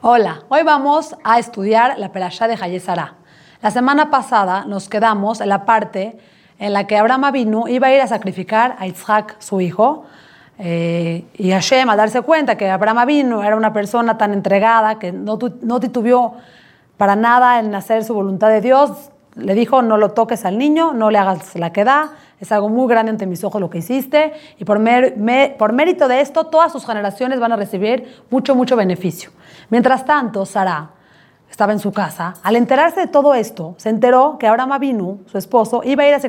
Hola, hoy vamos a estudiar la Perashá de Hayesara. La semana pasada nos quedamos en la parte en la que Abraham Avinu iba a ir a sacrificar a Isaac, su hijo, eh, y Hashem, al darse cuenta que Abraham Avinu era una persona tan entregada que no, no titubió para nada en hacer su voluntad de Dios, le dijo, no lo toques al niño, no le hagas la que da, es algo muy grande ante mis ojos lo que hiciste, y por, por mérito de esto, todas sus generaciones van a recibir mucho, mucho beneficio. Mientras tanto, Sara estaba en su casa. Al enterarse de todo esto, se enteró que Abraham Avinu, su esposo, iba a ir a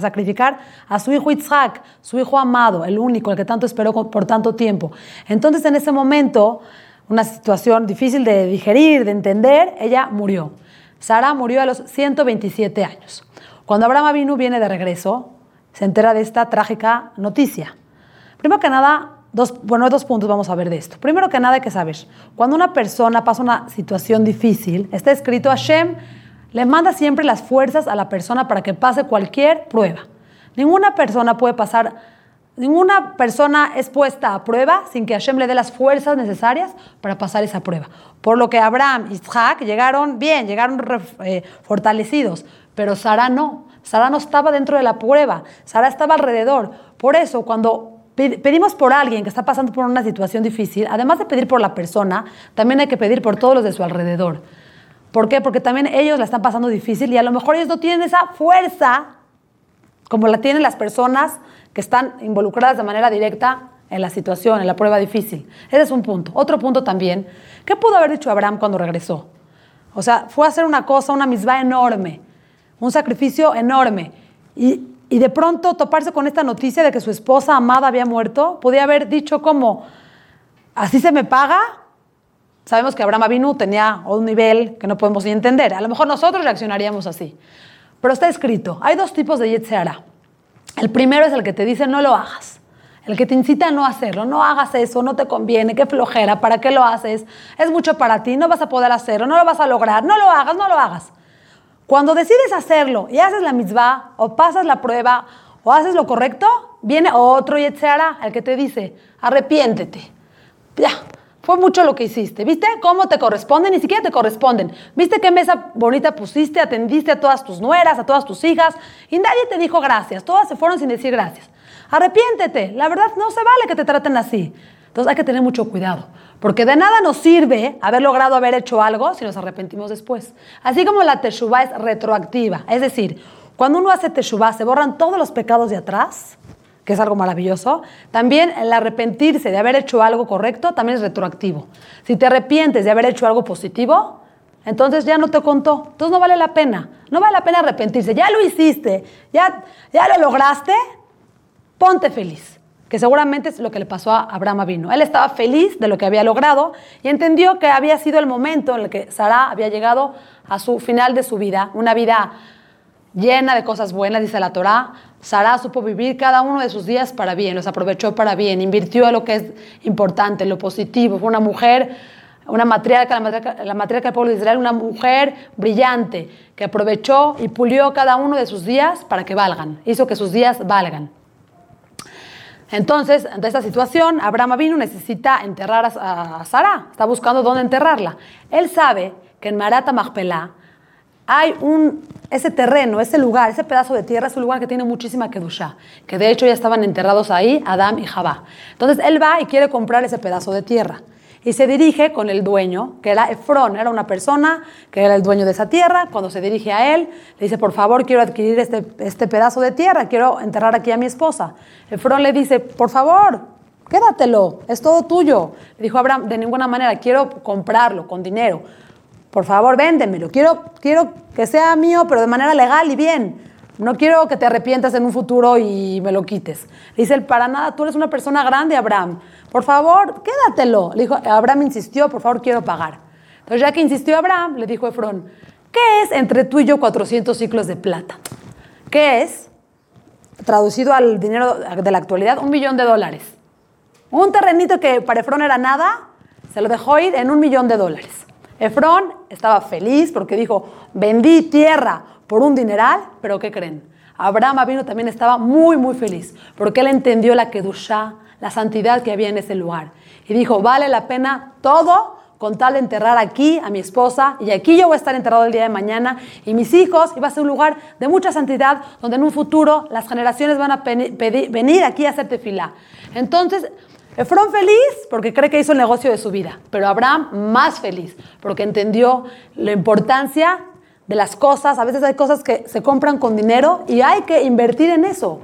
sacrificar, a su hijo Isaac, su hijo amado, el único, el que tanto esperó por tanto tiempo. Entonces, en ese momento, una situación difícil de digerir, de entender, ella murió. Sara murió a los 127 años. Cuando Abraham Avinu viene de regreso, se entera de esta trágica noticia. Primero que nada, dos, bueno, dos puntos vamos a ver de esto. Primero que nada hay que saber, cuando una persona pasa una situación difícil, está escrito Hashem le manda siempre las fuerzas a la persona para que pase cualquier prueba. Ninguna persona puede pasar, ninguna persona es puesta a prueba sin que Hashem le dé las fuerzas necesarias para pasar esa prueba. Por lo que Abraham y Isaac llegaron bien, llegaron eh, fortalecidos, pero Sara no. Sara no estaba dentro de la prueba, Sara estaba alrededor. Por eso, cuando pedimos por alguien que está pasando por una situación difícil, además de pedir por la persona, también hay que pedir por todos los de su alrededor. ¿Por qué? Porque también ellos la están pasando difícil y a lo mejor ellos no tienen esa fuerza como la tienen las personas que están involucradas de manera directa en la situación, en la prueba difícil. Ese es un punto. Otro punto también, ¿qué pudo haber dicho Abraham cuando regresó? O sea, fue a hacer una cosa, una misma enorme, un sacrificio enorme. Y, y, de pronto toparse con esta noticia de que su esposa amada había muerto, podía haber dicho como, ¿así se me paga? Sabemos que Abraham Avinu tenía un nivel que no podemos ni entender. A lo mejor nosotros reaccionaríamos así. Pero está escrito, hay dos tipos de Yetzirah. El primero es el que te dice no lo hagas el que te incita a no hacerlo, no hagas eso, no te conviene, qué flojera, ¿para qué lo haces? Es mucho para ti, no vas a poder hacerlo, no lo vas a lograr, no lo hagas, no lo hagas. Cuando decides hacerlo y haces la mitzvah, o pasas la prueba, o haces lo correcto, viene otro Yetzirah, el que te dice, arrepiéntete. Ya, fue mucho lo que hiciste. ¿Viste cómo te corresponden? Ni siquiera te corresponden. ¿Viste qué mesa bonita pusiste? Atendiste a todas tus nueras, a todas tus hijas, y nadie te dijo gracias. Todas se fueron sin decir gracias. Arrepiéntete. La verdad no se vale que te traten así. Entonces hay que tener mucho cuidado, porque de nada nos sirve haber logrado haber hecho algo si nos arrepentimos después. Así como la teshuva es retroactiva, es decir, cuando uno hace teshuva se borran todos los pecados de atrás, que es algo maravilloso. También el arrepentirse de haber hecho algo correcto también es retroactivo. Si te arrepientes de haber hecho algo positivo, entonces ya no te contó. Entonces no vale la pena. No vale la pena arrepentirse. Ya lo hiciste, ya, ya lo lograste, ponte feliz, que seguramente es lo que le pasó a Abraham Avino. Él estaba feliz de lo que había logrado y entendió que había sido el momento en el que Sara había llegado a su final de su vida, una vida llena de cosas buenas, dice la Torá. Sara supo vivir cada uno de sus días para bien, los aprovechó para bien, invirtió en lo que es importante, lo positivo. Fue una mujer, una matriarca, la matriarca, la matriarca del pueblo de Israel, una mujer brillante que aprovechó y pulió cada uno de sus días para que valgan, hizo que sus días valgan. Entonces, ante esta situación, Abraham vino necesita enterrar a, Sara, está buscando dónde enterrarla. Él sabe que en Marata Magpelá hay un, ese terreno, ese lugar, ese pedazo de tierra es un lugar que tiene muchísima kedusha, que de hecho ya estaban enterrados ahí Adán y Jabá. Entonces él va y quiere comprar ese pedazo de tierra y se dirige con el dueño, que era Efrón, era una persona que era el dueño de esa tierra. Cuando se dirige a él, le dice, por favor, quiero adquirir este, este pedazo de tierra, quiero enterrar aquí a mi esposa. Efrón le dice, por favor, quédatelo, es todo tuyo. Le dijo Abraham, de ninguna manera, quiero comprarlo con dinero. Por favor, véndemelo, quiero, quiero que sea mío, pero de manera legal y bien. No quiero que te arrepientas en un futuro y me lo quites. Le dice él, para nada, tú eres una persona grande, Abraham. Por favor, quédatelo. Le dijo, Abraham insistió, por favor, quiero pagar. Entonces, ya que insistió Abraham, le dijo Efrón, ¿qué es entre tú y yo 400 ciclos de plata? ¿Qué es? Traducido al dinero de la actualidad, un millón de dólares. Un terrenito que para Efrón era nada, se lo dejó ir en un millón de dólares. Efrón estaba feliz porque dijo, vendí tierra por un dineral, pero ¿qué creen? Abraham vino también estaba muy, muy feliz porque él entendió la Kedushá, la santidad que había en ese lugar. Y dijo, vale la pena todo con tal de enterrar aquí a mi esposa y aquí yo voy a estar enterrado el día de mañana y mis hijos y va a ser un lugar de mucha santidad donde en un futuro las generaciones van a venir aquí a hacer tefilá. Entonces, Efrón feliz porque cree que hizo el negocio de su vida, pero Abraham más feliz porque entendió la importancia de las cosas. A veces hay cosas que se compran con dinero y hay que invertir en eso.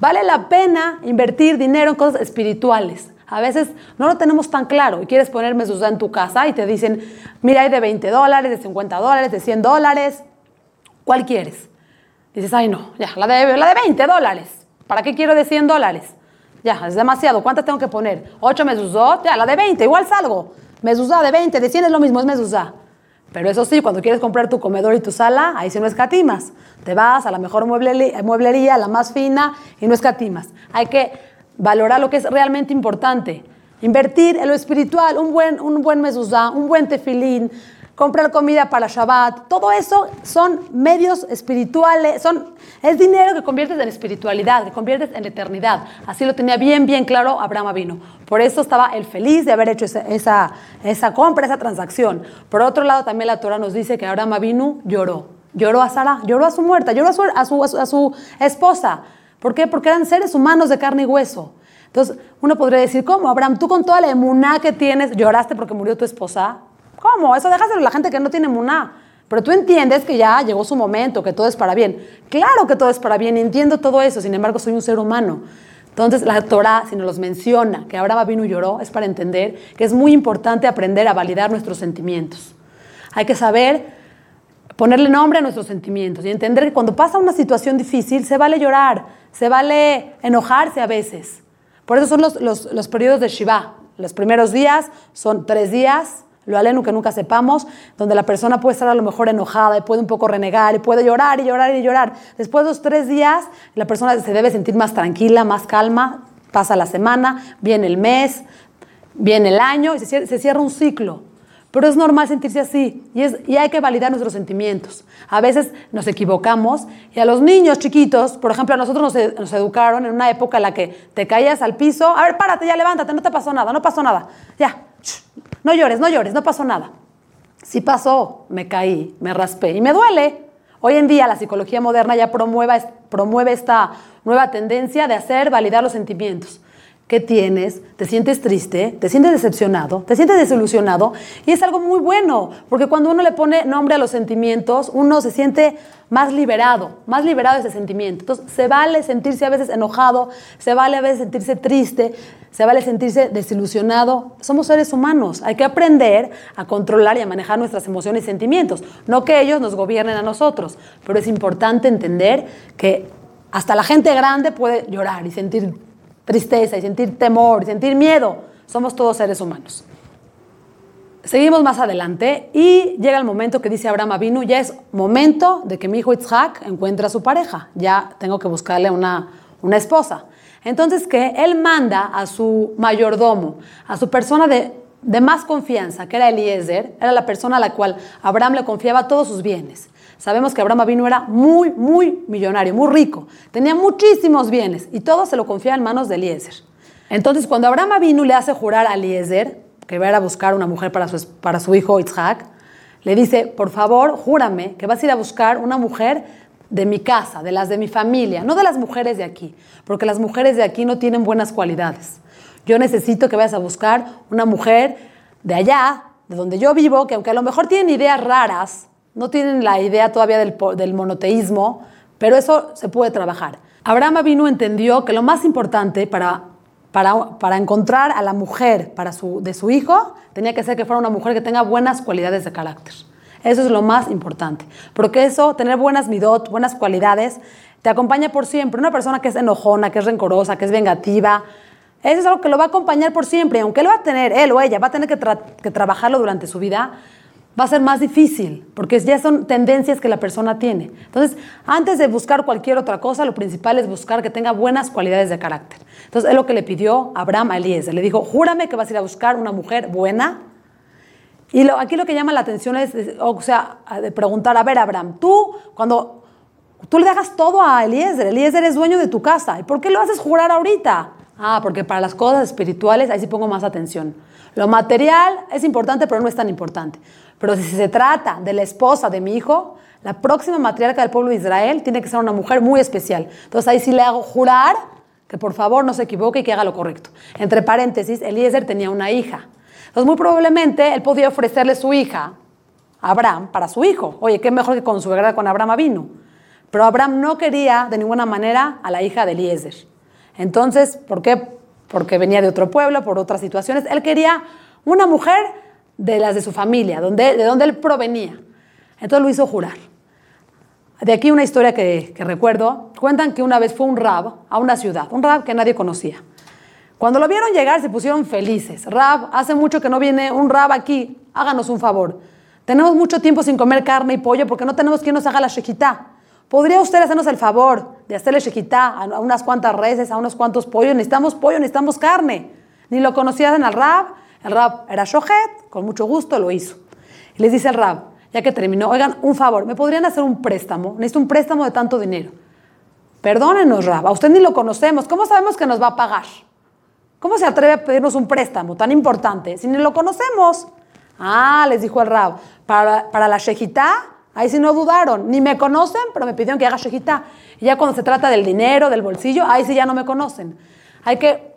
Vale la pena invertir dinero en cosas espirituales. A veces no lo tenemos tan claro y quieres poner mezuzá en tu casa y te dicen, mira, hay de 20 dólares, de 50 dólares, de 100 dólares. ¿Cuál quieres? Dices, ay no, ya, la de, la de 20 dólares. ¿Para qué quiero de 100 dólares? Ya, es demasiado. ¿Cuántas tengo que poner? ¿8 mezuzot? Ya, la de 20, igual salgo. Mezuzá de 20, de 100 es lo mismo, es mezuzá. Pero eso sí, cuando quieres comprar tu comedor y tu sala, ahí sí no escatimas. Te vas a la mejor mueblería la más fina, y no escatimas. Hay que valorar lo que es realmente importante. Invertir en lo espiritual, un buen, un buen mezuzá, un buen tefilín, comprar comida para Shabbat, todo eso son medios espirituales, son, es dinero que conviertes en espiritualidad, que conviertes en eternidad. Así lo tenía bien, bien claro Abraham vino. Por eso estaba el feliz de haber hecho esa, esa, compra, esa transacción. Por otro lado, también la Torah nos dice que Abraham vino lloró. Lloró a Sara, lloró a su muerta, lloró a su, a su, a su esposa. ¿Por qué? Porque eran seres humanos de carne y hueso. Entonces, uno podría decir, ¿cómo, Abraham? Tú con toda la emuná que tienes, lloraste porque murió tu esposa. ¿Cómo? Eso déjaselo a la gente que no tiene emuná. Pero tú entiendes que ya llegó su momento, que todo es para bien. Claro que todo es para bien, entiendo todo eso, sin embargo soy un ser humano. Entonces la Torah, si nos los menciona, que Abraham vino y lloró, es para entender que es muy importante aprender a validar nuestros sentimientos. Hay que saber ponerle nombre a nuestros sentimientos y entender que cuando pasa una situación difícil se vale llorar, se vale enojarse a veces. Por eso son los, los, periodos de Shiva. Los primeros días son tres días, lo aleno que nunca sepamos, donde la persona puede estar a lo mejor enojada y puede un poco renegar y puede llorar y llorar y llorar. Después de los tres días, la persona se debe sentir más tranquila, más calma, pasa la semana, viene el mes, viene el año y se cierra un ciclo. Pero es normal sentirse así y, es, y hay que validar nuestros sentimientos. A veces nos equivocamos y a los niños chiquitos, por ejemplo, a nosotros nos, educaron en una época en la que te caías al piso, a ver, párate, ya levántate, no te pasó nada, no pasó nada, ya, no llores, no llores, no pasó nada. Sí pasó, me caí, me raspé y me duele. Hoy en día la psicología moderna ya promueve esta nueva tendencia de hacer validar los sentimientos. ¿Qué tienes? ¿Te sientes triste? ¿Te sientes decepcionado? ¿Te sientes desilusionado? Y es algo muy bueno, porque cuando uno le pone nombre a los sentimientos, uno se siente más liberado, más liberado de ese sentimiento. Entonces, se vale sentirse a veces enojado, se vale a veces sentirse triste, se vale sentirse desilusionado. Somos seres humanos, hay que aprender a controlar y a manejar nuestras emociones y sentimientos. No que ellos nos gobiernen a nosotros, pero es importante entender que hasta la gente grande puede llorar y sentir tristeza y sentir temor y sentir miedo. Somos todos seres humanos. Seguimos más adelante y llega el momento que dice Abraham Avinu, ya es momento de que mi hijo Isaac encuentre a su pareja, ya tengo que buscarle una, una esposa. Entonces que él manda a su mayordomo, a su persona de, de más confianza, que era Eliezer, era la persona a la cual Abraham le confiaba todos sus bienes. Sabemos que Abraham Avinu era muy, muy millonario, muy rico. Tenía muchísimos bienes y todo se lo confiaba en manos de Eliezer. Entonces, cuando Abraham Avinu le hace jurar a Eliezer que va a ir a buscar una mujer para su, para su hijo Isaac, le dice, por favor, júrame que vas a ir a buscar una mujer de mi casa, de las de mi familia, no de las mujeres de aquí, porque las mujeres de aquí no tienen buenas cualidades. Yo necesito que vayas a buscar una mujer de allá, de donde yo vivo, que aunque a lo mejor tienen ideas raras, no tienen la idea todavía del, monoteísmo, pero eso se puede trabajar. Abraham Avinu entendió que lo más importante para, para, encontrar a la mujer para su, de su hijo tenía que ser que fuera una mujer que tenga buenas cualidades de carácter. Eso es lo más importante, porque eso, tener buenas midot, buenas cualidades, te acompaña por siempre. Una persona que es enojona, que es rencorosa, que es vengativa, eso es algo que lo va a acompañar por siempre. Aunque él va a tener, él o ella, va a tener que, que trabajarlo durante su vida, va a ser más difícil, porque ya son tendencias que la persona tiene. Entonces, antes de buscar cualquier otra cosa, lo principal es buscar que tenga buenas cualidades de carácter. Entonces, es lo que le pidió Abraham a Eliezer. Le dijo, júrame que vas a ir a buscar una mujer buena. Y lo, aquí lo que llama la atención es, o sea, de preguntar, a ver, Abraham, tú, cuando tú le dejas todo a Eliezer, Eliezer es dueño de tu casa, ¿y por qué lo haces jurar ahorita? Ah, porque para las cosas espirituales ahí sí pongo más atención. Lo material es importante, pero no es tan importante. Pero si se trata de la esposa de mi hijo, la próxima matriarca del pueblo de Israel tiene que ser una mujer muy especial. Entonces ahí sí le hago jurar que por favor no se equivoque y que haga lo correcto. Entre paréntesis, Eliezer tenía una hija. Entonces muy probablemente él podía ofrecerle su hija a Abraham para su hijo. Oye, qué mejor que con su verdad con Abraham vino. Pero Abraham no quería de ninguna manera a la hija de Eliezer. Entonces, ¿por qué? Porque venía de otro pueblo, por otras situaciones. Él quería una mujer de las de su familia, donde, de donde él provenía. Entonces lo hizo jurar. De aquí una historia que, recuerdo. Cuentan que una vez fue un rab a una ciudad, un rab que nadie conocía. Cuando lo vieron llegar se pusieron felices. Rab, hace mucho que no viene un rab aquí, háganos un favor. Tenemos mucho tiempo sin comer carne y pollo porque no tenemos quien nos haga la shejitá. ¿Podría usted hacernos el favor de hacerle shejitá a unas cuantas reses, a unos cuantos pollos? Necesitamos pollo, necesitamos carne. Ni lo conocían al rab. El rab era shohet, con mucho gusto lo hizo. Y les dice el rab, ya que terminó, oigan, un favor, ¿me podrían hacer un préstamo? Necesito un préstamo de tanto dinero. Perdónenos, rab, a usted ni lo conocemos. ¿Cómo sabemos que nos va a pagar? ¿Cómo se atreve a pedirnos un préstamo tan importante si ni lo conocemos? Ah, les dijo el rab, para, para la shejitá, ahí sí no dudaron, ni me conocen, pero me pidieron que haga shejitá. Y ya cuando se trata del dinero, del bolsillo, ahí sí ya no me conocen. Hay que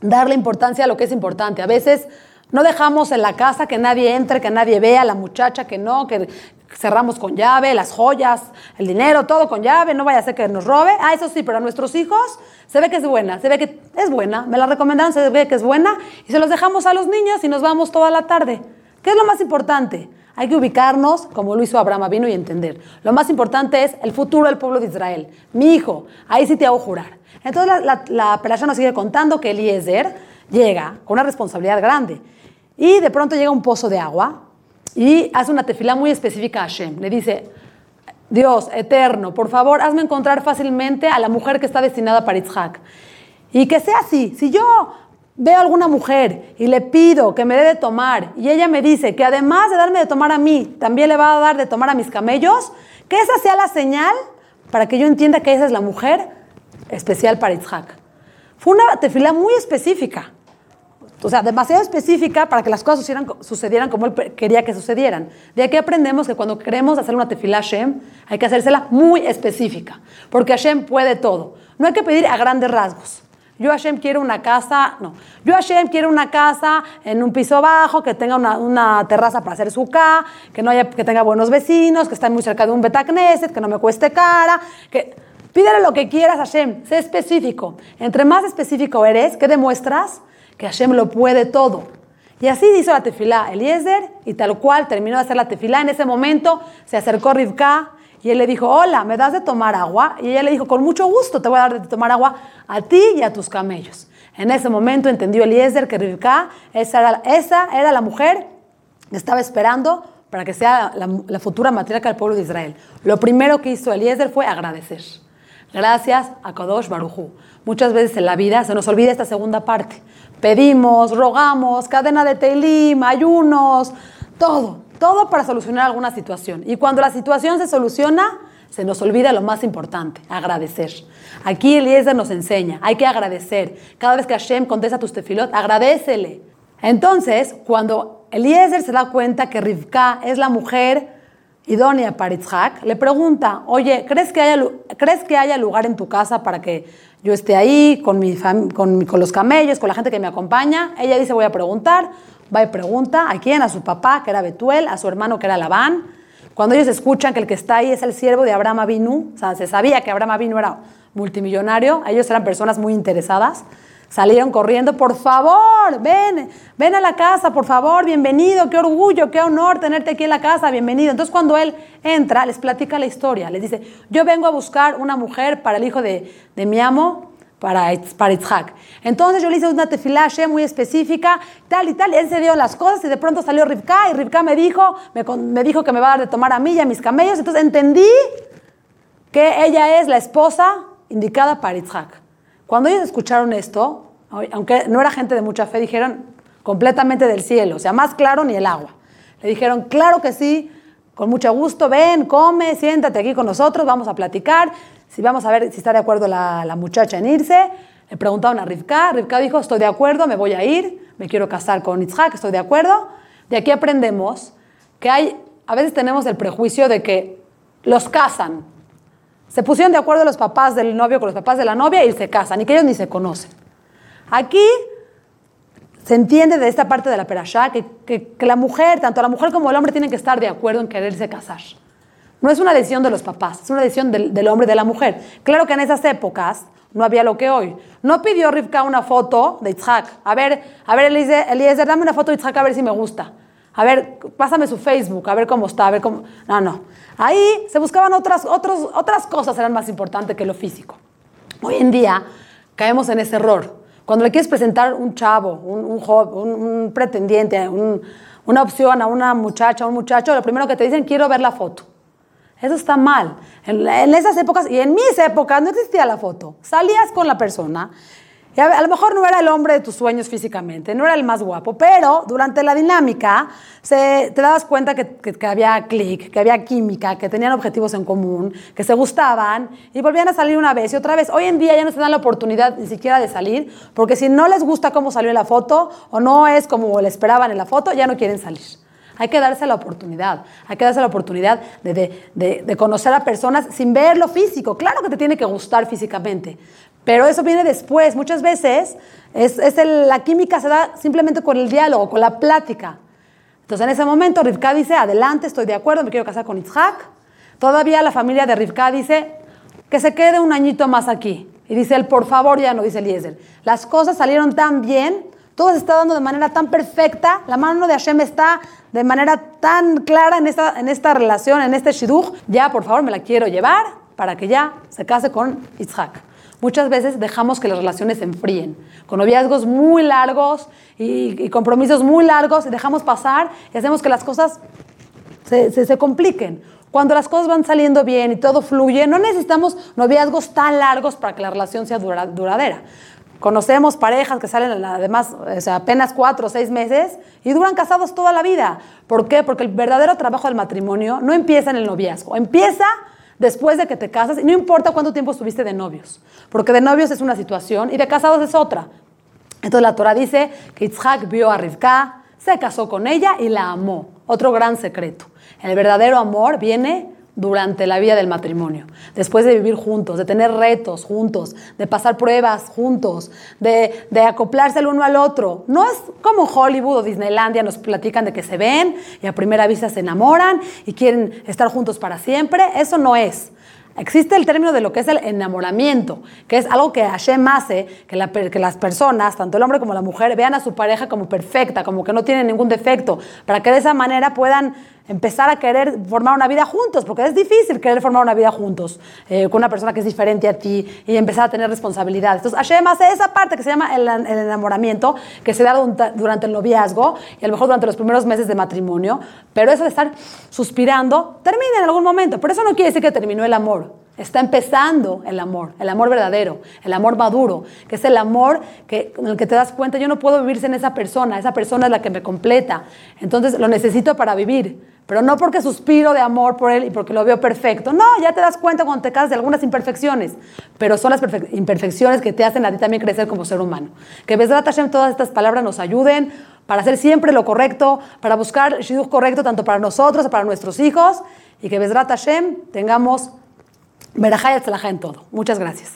darle importancia a lo que es importante. A veces no dejamos en la casa que nadie entre, que nadie vea, la muchacha que no, que cerramos con llave, las joyas, el dinero, todo con llave, no vaya a ser que nos robe. Ah, eso sí, pero a nuestros hijos se ve que es buena, se ve que es buena, me la recomendaron, se ve que es buena y se los dejamos a los niños y nos vamos toda la tarde. ¿Qué es lo más importante? Hay que ubicarnos, como lo hizo Abraham vino y entender. Lo más importante es el futuro del pueblo de Israel. Mi hijo, ahí sí te hago jurar. Entonces la, la, la nos sigue contando que Eliezer llega con una responsabilidad grande. Y de pronto llega un pozo de agua y hace una tefila muy específica a Hashem. Le dice, Dios eterno, por favor, hazme encontrar fácilmente a la mujer que está destinada para Itzhak. Y que sea así. Si yo veo a alguna mujer y le pido que me dé de tomar y ella me dice que además de darme de tomar a mí, también le va a dar de tomar a mis camellos, que esa sea la señal para que yo entienda que esa es la mujer especial para Itzhak. Fue una tefila muy específica. O sea, demasiado específica para que las cosas sucedieran, como él quería que sucedieran. De aquí aprendemos que cuando queremos hacer una tefila Hashem, hay que hacérsela muy específica, porque Hashem puede todo. No hay que pedir a grandes rasgos. Yo Hashem quiero una casa, no. Yo Hashem quiero una casa en un piso bajo, que tenga una, terraza para hacer su K, que, no haya, que tenga buenos vecinos, que esté muy cerca de un Betacneset, que no me cueste cara, que... Pídele lo que quieras Hashem, sé específico. Entre más específico eres, ¿qué demuestras? que Hashem lo puede todo. Y así hizo la tefilá Eliezer y tal cual terminó de hacer la tefilá. En ese momento se acercó Rivka y él le dijo, hola, ¿me das de tomar agua? Y ella le dijo, con mucho gusto te voy a dar de tomar agua a ti y a tus camellos. En ese momento entendió Eliezer que Rivka, esa era, esa era la mujer que estaba esperando para que sea la, futura matriarca del pueblo de Israel. Lo primero que hizo Eliezer fue agradecer. Gracias a Kadosh Barujú. Muchas veces en la vida se nos olvida esta segunda parte. Pedimos, rogamos, cadena de teilim, ayunos, todo, todo para solucionar alguna situación. Y cuando la situación se soluciona, se nos olvida lo más importante, agradecer. Aquí Eliezer nos enseña, hay que agradecer. Cada vez que Hashem contesta tus tefilot, agradecele. Entonces, cuando Eliezer se da cuenta que Rivka es la mujer idónea para Itzhak, le pregunta, oye, ¿crees que, haya, ¿crees que haya lugar en tu casa para que yo esté ahí con, mi con, con, los camellos, con la gente que me acompaña? Ella dice, voy a preguntar, va y pregunta, ¿a quién? A su papá, que era Betuel, a su hermano, que era Labán. Cuando ellos escuchan que el que está ahí es el siervo de Abraham Avinu, o sea, se sabía que Abraham Avinu era multimillonario, ellos eran personas muy interesadas, Salieron corriendo, por favor, ven, ven a la casa, por favor, bienvenido, qué orgullo, qué honor tenerte aquí en la casa, bienvenido. Entonces cuando él entra, les platica la historia, les dice, yo vengo a buscar una mujer para el hijo de, mi amo, para, para Itzhak. Entonces yo le hice una tefilashe muy específica, tal y tal, y él se dio las cosas y de pronto salió Rivka y Rivka me dijo, me, me dijo que me va a dar de tomar a mí y a mis camellos. Entonces entendí que ella es la esposa indicada para Itzhak. Cuando ellos escucharon esto, aunque no era gente de mucha fe, dijeron completamente del cielo, o sea, más claro ni el agua. Le dijeron, claro que sí, con mucho gusto, ven, come, siéntate aquí con nosotros, vamos a platicar, si vamos a ver si está de acuerdo la, muchacha en irse. Le preguntaron a Rivka, Rivka dijo, estoy de acuerdo, me voy a ir, me quiero casar con Yitzhak, estoy de acuerdo. De aquí aprendemos que hay, a veces tenemos el prejuicio de que los casan. Se pusieron de acuerdo los papás del novio con los papás de la novia y se casan, y que ellos ni se conocen. Aquí se entiende de esta parte de la perashá que, que, la mujer, tanto la mujer como el hombre, tienen que estar de acuerdo en quererse casar. No es una decisión de los papás, es una decisión del, hombre y de la mujer. Claro que en esas épocas no había lo que hoy. No pidió Rivka una foto de Itzhak. A ver, a ver, Eliezer, dame una foto de Itzhak a ver si me gusta. A ver, pásame su Facebook, a ver cómo está, a ver cómo... No, no. Ahí se buscaban otras, otros, otras cosas, eran más importantes que lo físico. Hoy en día caemos en ese error. Cuando le quieres presentar un chavo, un, un, joven, un pretendiente, una opción a una muchacha, a un muchacho, lo primero que te dicen, quiero ver la foto. Eso está mal. En, esas épocas y en mis épocas no existía la foto. Salías con la persona. Y a, lo mejor no era el hombre de tus sueños físicamente, no era el más guapo, pero durante la dinámica se, te dabas cuenta que, que, que había clic, que había química, que tenían objetivos en común, que se gustaban y volvían a salir una vez y otra vez. Hoy en día ya no se dan la oportunidad ni siquiera de salir, porque si no les gusta cómo salió la foto o no es como le esperaban en la foto, ya no quieren salir. Hay que darse la oportunidad, hay que darse la oportunidad de, de, de, conocer a personas sin ver lo físico. Claro que te tiene que gustar físicamente, pero eso viene después. Muchas veces es, es el, la química se da simplemente con el diálogo, con la plática. Entonces en ese momento Rivka dice, adelante, estoy de acuerdo, me quiero casar con Itzhak. Todavía la familia de Rivka dice que se quede un añito más aquí. Y dice él, por favor, ya no, dice Eliezer. Las cosas salieron tan bien todo se está dando de manera tan perfecta, la mano de Hashem está de manera tan clara en esta, en esta relación, en este shidduch, ya por favor me la quiero llevar para que ya se case con Isaac. Muchas veces dejamos que las relaciones se enfríen, con noviazgos muy largos y, y compromisos muy largos, y dejamos pasar y hacemos que las cosas se, se, se compliquen. Cuando las cosas van saliendo bien y todo fluye, no necesitamos noviazgos tan largos para que la relación sea dura, duradera. Conocemos parejas que salen además o sea, apenas cuatro o seis meses y duran casados toda la vida. ¿Por qué? Porque el verdadero trabajo del matrimonio no empieza en el noviazgo, empieza después de que te casas y no importa cuánto tiempo estuviste de novios, porque de novios es una situación y de casados es otra. Entonces la Torah dice que Yitzhak vio a Rivka, se casó con ella y la amó. Otro gran secreto. El verdadero amor viene durante la vida del matrimonio, después de vivir juntos, de tener retos juntos, de pasar pruebas juntos, de, acoplarse el uno al otro. No es como Hollywood o Disneylandia nos platican de que se ven y a primera vista se enamoran y quieren estar juntos para siempre. Eso no es. Existe el término de lo que es el enamoramiento, que es algo que Hashem hace que, que, las personas, tanto el hombre como la mujer, vean a su pareja como perfecta, como que no tiene ningún defecto, para que de esa manera puedan empezar a querer formar una vida juntos, porque es difícil querer formar una vida juntos eh, con una persona que es diferente a ti y empezar a tener responsabilidades. Entonces Hashem hace esa parte que se llama el, el enamoramiento, que se da durante el noviazgo y a lo mejor durante los primeros meses de matrimonio, pero eso de estar suspirando termina en algún momento, pero eso no quiere decir que terminó el amor. Está empezando el amor, el amor verdadero, el amor maduro, que es el amor que, en el que te das cuenta, yo no puedo vivir sin esa persona, esa persona es la que me completa, entonces lo necesito para vivir, pero no porque suspiro de amor por él y porque lo veo perfecto, no, ya te das cuenta cuando te casas de algunas imperfecciones, pero son las imperfecciones que te hacen a ti también crecer como ser humano. Que Besrat Hashem todas estas palabras nos ayuden para hacer siempre lo correcto, para buscar el shidduch correcto tanto para nosotros, para nuestros hijos, y que Besrat Hashem tengamos Verajá y en todo. Muchas gracias.